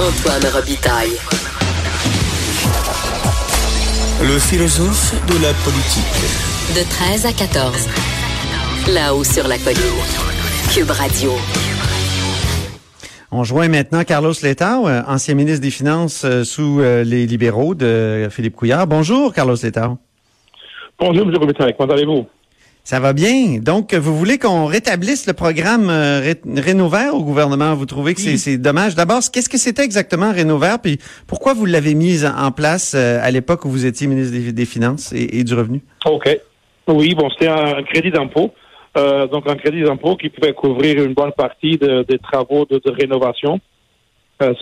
Antoine Robitaille. Le philosophe de la politique. De 13 à 14. Là-haut sur la colline. Cube Radio. On joint maintenant Carlos Letao, euh, ancien ministre des Finances euh, sous euh, les libéraux de Philippe Couillard. Bonjour, Carlos Letao. Bonjour, M. Robitaille. Comment allez-vous? Ça va bien. Donc, vous voulez qu'on rétablisse le programme euh, Rénovert au gouvernement? Vous trouvez que c'est dommage? D'abord, qu'est-ce que c'était exactement Rénovert? Puis pourquoi vous l'avez mis en place à l'époque où vous étiez ministre des, Finances et, du Revenu? OK. Oui, bon, c'était un crédit d'impôt. Euh, donc un crédit d'impôt qui pouvait couvrir une bonne partie des travaux de, rénovation. Euh,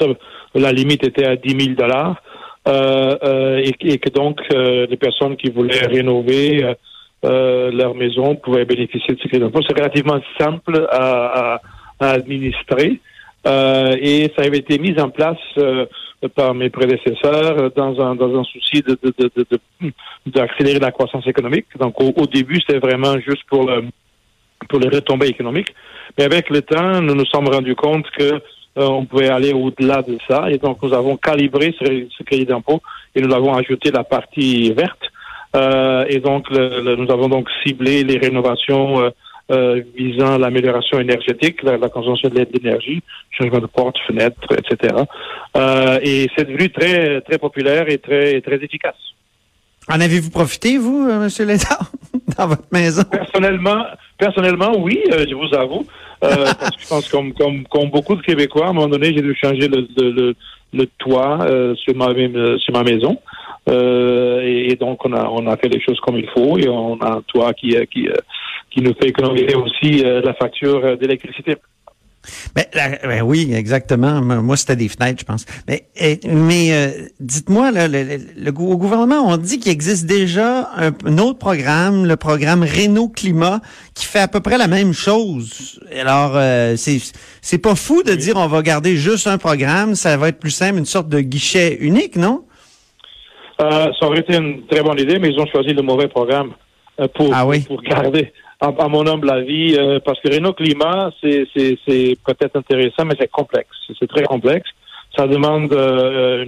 la limite était à 10 000 dollars. Euh, et, que donc les personnes qui voulaient rénover leur maison pouvaient bénéficier de ce crédit d'impôt. C'est relativement simple à, administrer et ça avait été mis en place par mes prédécesseurs dans un dans un souci de d'accélérer la croissance économique. Donc au, début c'était vraiment juste pour pour les retombées économiques. Mais avec le temps, nous nous sommes rendus compte que euh, on pouvait aller au-delà de ça. Et donc, nous avons calibré ce, ce crédit d'impôt et nous avons ajouté la partie verte. Euh, et donc, le, nous avons donc ciblé les rénovations euh, euh visant l'amélioration énergétique, la, la consommation de l'énergie, changement de portes, fenêtres, etc. Et c'est devenu très très populaire et très très efficace. En avez-vous profité, vous, M. Létard, dans votre maison? Personnellement, personnellement, oui, je vous avoue. Euh, parce que je pense comme, comme, comme beaucoup de Québécois, à un moment donné, j'ai dû changer le, le, le, toit euh, sur, ma, sur ma maison. Et, et, donc, on a, on a fait les choses comme il faut et on a un toit qui, qui, qui nous fait économiser aussi la facture d'électricité. Mais, ben oui, exactement. Moi, c'était des fenêtres, je pense. Mais, eh, mais euh, dites-moi, le, le, au gouvernement, on dit qu'il existe déjà un, autre programme, le programme Renault Climat, qui fait à peu près la même chose. Alors, euh, c'est c'est pas fou de dire on va garder juste un programme, ça va être plus simple, une sorte de guichet unique, non? Euh, ça aurait été une très bonne idée, mais ils ont choisi le mauvais programme euh, pour, ah pour garder à, mon humble avis, euh, parce que Renault Climat, c'est peut-être intéressant, mais c'est complexe. C'est très complexe. Ça demande euh,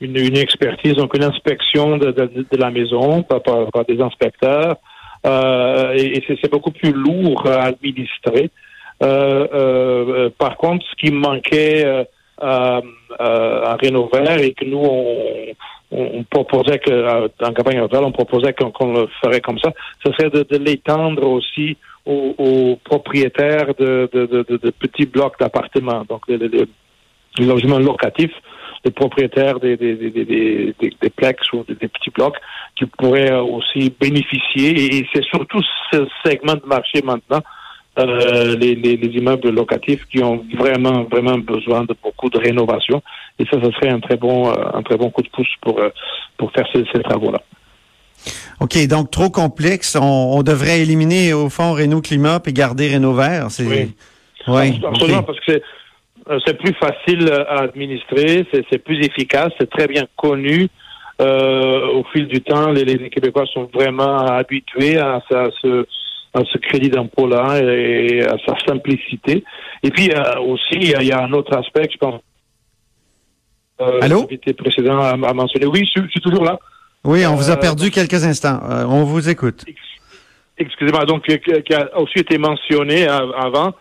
une, une, expertise, donc une inspection de, de, de la maison par, par, des inspecteurs. Euh, et, c'est beaucoup plus lourd à administrer. Euh, par contre, ce qui manquait à, Vert et que nous, on, on proposait que, euh, en campagne électorale, on proposait qu'on le ferait comme ça, ce serait de, l'étendre aussi aux, propriétaires de, de, petits blocs d'appartements, donc les, logements locatifs, les propriétaires des, des, des, des, des plex ou des, petits blocs qui pourraient aussi bénéficier. Et c'est surtout ce segment de marché maintenant euh, les, les, immeubles locatifs qui ont vraiment vraiment besoin de beaucoup de rénovation et ça ce serait un très bon euh, un très bon coup de pouce pour euh, pour faire ces, ces travaux là. OK, donc trop complexe. On, devrait éliminer au fond Renault Climat et garder Renault Vert. Oui. oui. Absolument, parce que c'est plus facile à administrer, c'est plus efficace, c'est très bien connu. au fil du temps, les, les Québécois sont vraiment habitués à, à ce à ce crédit d'impôt-là et à sa simplicité. Et puis euh, aussi, il y, a un autre aspect, je pense. Euh, Allô? précédent a, mentionné. Oui, je, suis toujours là. Oui, on vous a euh, perdu quelques instants. Euh, on vous écoute. Excusez-moi, donc, qui a aussi été mentionné avant,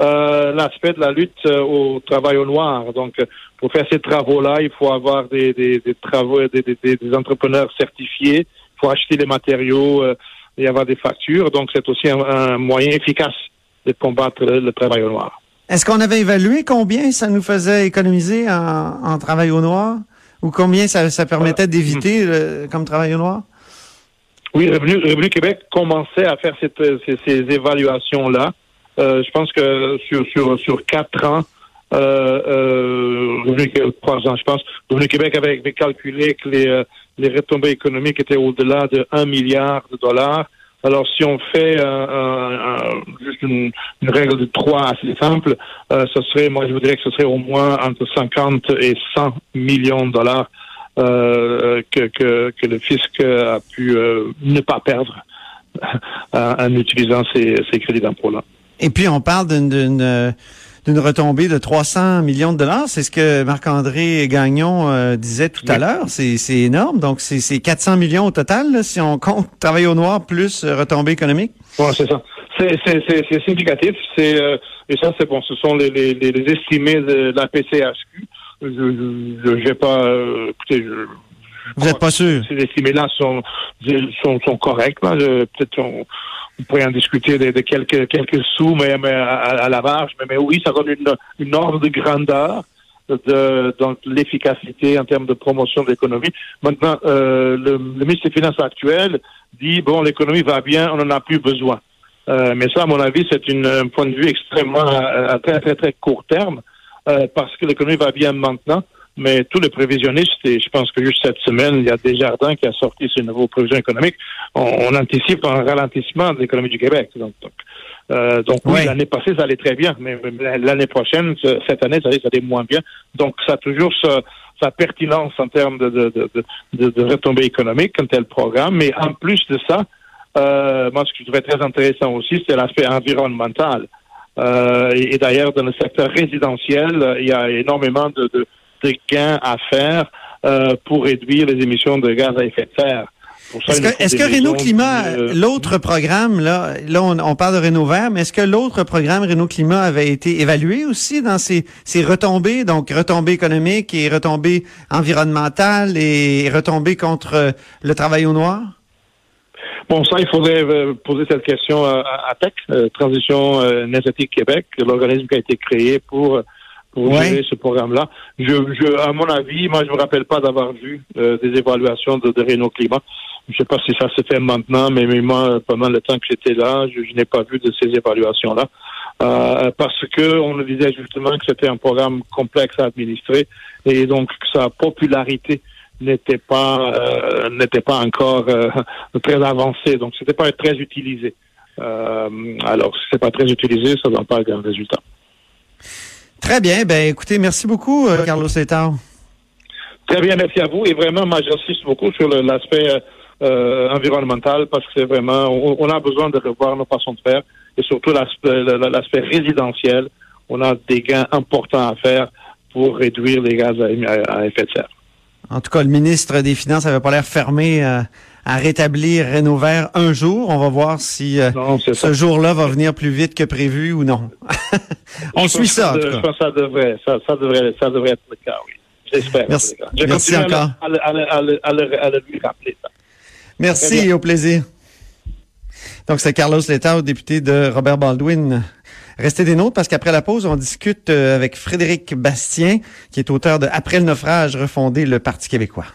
l'aspect de la lutte au travail au noir. Donc, pour faire ces travaux-là, il faut avoir des, des, des travaux, des, des, entrepreneurs certifiés, il faut acheter les matériaux, y avoir des factures. Donc, c'est aussi un, moyen efficace de combattre le, travail au noir. Est-ce qu'on avait évalué combien ça nous faisait économiser en, travail au noir? Ou combien ça, permettait d'éviter comme travail au noir? Oui, Revenu, Québec commençait à faire ces, évaluations-là. Euh, je pense que sur, sur, sur quatre ans, euh, Revenu trois ans, je pense. Revenu Québec avait, calculé que les, les retombées économiques étaient au-delà de 1 milliard de dollars. Alors, si on fait juste une, règle de trois assez simple, ce serait, moi, je voudrais que ce serait au moins entre 50 et 100 millions de dollars que, le fisc a pu ne pas perdre en utilisant ces, ces crédits d'impôt-là. Et puis, on parle d'une d'une retombée de 300 millions de dollars. C'est ce que Marc-André Gagnon euh, disait tout à l'heure. C'est énorme. Donc, c'est 400 millions au total, si on compte travail au noir plus euh, retombée économique. Oui, c'est ça. C'est significatif. C'est euh, et ça, c'est bon. Ce sont les, les, les, estimés de la PCHQ. Je vais pas. écoutez, je, vous n'êtes pas sûr? Ces estimés-là sont, sont, sont corrects? Peut-être on, on pourrait en discuter de, quelques, quelques sous, mais, à, la marge. Mais, mais, oui, ça donne une, une ordre de grandeur de donc l'efficacité en termes de promotion de l'économie. Maintenant, euh, le, ministre des Finances actuel dit bon, l'économie va bien, on n'en a plus besoin. Euh, mais ça, à mon avis, c'est un point de vue extrêmement à, très très très court terme euh, parce que l'économie va bien maintenant. Mais tous les prévisionnistes, et je pense que juste cette semaine, il y a Desjardins qui a sorti ses nouveaux prévisions économiques, on, anticipe un ralentissement de l'économie du Québec. Donc, euh, donc oui, l'année passée, ça allait très bien, mais l'année prochaine, cette année, ça allait, moins bien. Donc, ça a toujours sa, pertinence en termes de, de, de, de, de retombées économiques, un tel programme. Mais en plus de ça, euh, moi, ce que je trouvais très intéressant aussi, c'est l'aspect environnemental. Euh, et, d'ailleurs, dans le secteur résidentiel, il y a énormément de, de gains à faire euh, pour réduire les émissions de gaz à effet de serre. Est-ce que, Renault Climat, euh, l'autre programme, là, là on, parle de Renault Vert, mais est-ce que l'autre programme Renault Climat avait été évalué aussi dans ses, retombées, donc retombées économiques et retombées environnementales et retombées contre euh, le travail au noir? Bon, ça, il faudrait poser cette question à, à TEC, Transition énergétique Québec, l'organisme qui a été créé pour pour gérer ce programme-là. Je, je, à mon avis, moi, je me rappelle pas d'avoir vu euh, des évaluations de, de Renault Climat. Je sais pas si ça se fait maintenant, mais, moi, pendant le temps que j'étais là, je, n'ai pas vu de ces évaluations-là. Euh, parce que on nous disait justement que c'était un programme complexe à administrer et donc que sa popularité n'était pas euh, n'était pas encore euh, très avancée, donc c'était pas très utilisé. Euh, alors, si c'est pas très utilisé, ça donne pas un grand résultat. Très bien. Ben, écoutez, merci beaucoup, euh, Carlos Letao. Très bien, merci à vous. Et vraiment, moi, j'insiste beaucoup sur l'aspect euh, euh, environnemental parce que c'est vraiment, on, a besoin de revoir nos façons de faire et surtout l'aspect résidentiel. On a des gains importants à faire pour réduire les gaz à, effet de serre. En tout cas, le ministre des Finances n'avait pas l'air fermé à rétablir Renault Vert un jour. On va voir si euh, ce jour-là va venir plus vite que prévu ou non. On suit ça, Je pense que ça devrait, ça, devrait, ça devrait être le cas, oui. J'espère. Merci, Merci encore. À, le lui rappeler. Merci, au plaisir. Donc, c'est Carlos Letao, député de Robert Baldwin. Restez des nôtres parce qu'après la pause, on discute euh, avec Frédéric Bastien, qui est auteur de Après le naufrage, refonder le Parti québécois.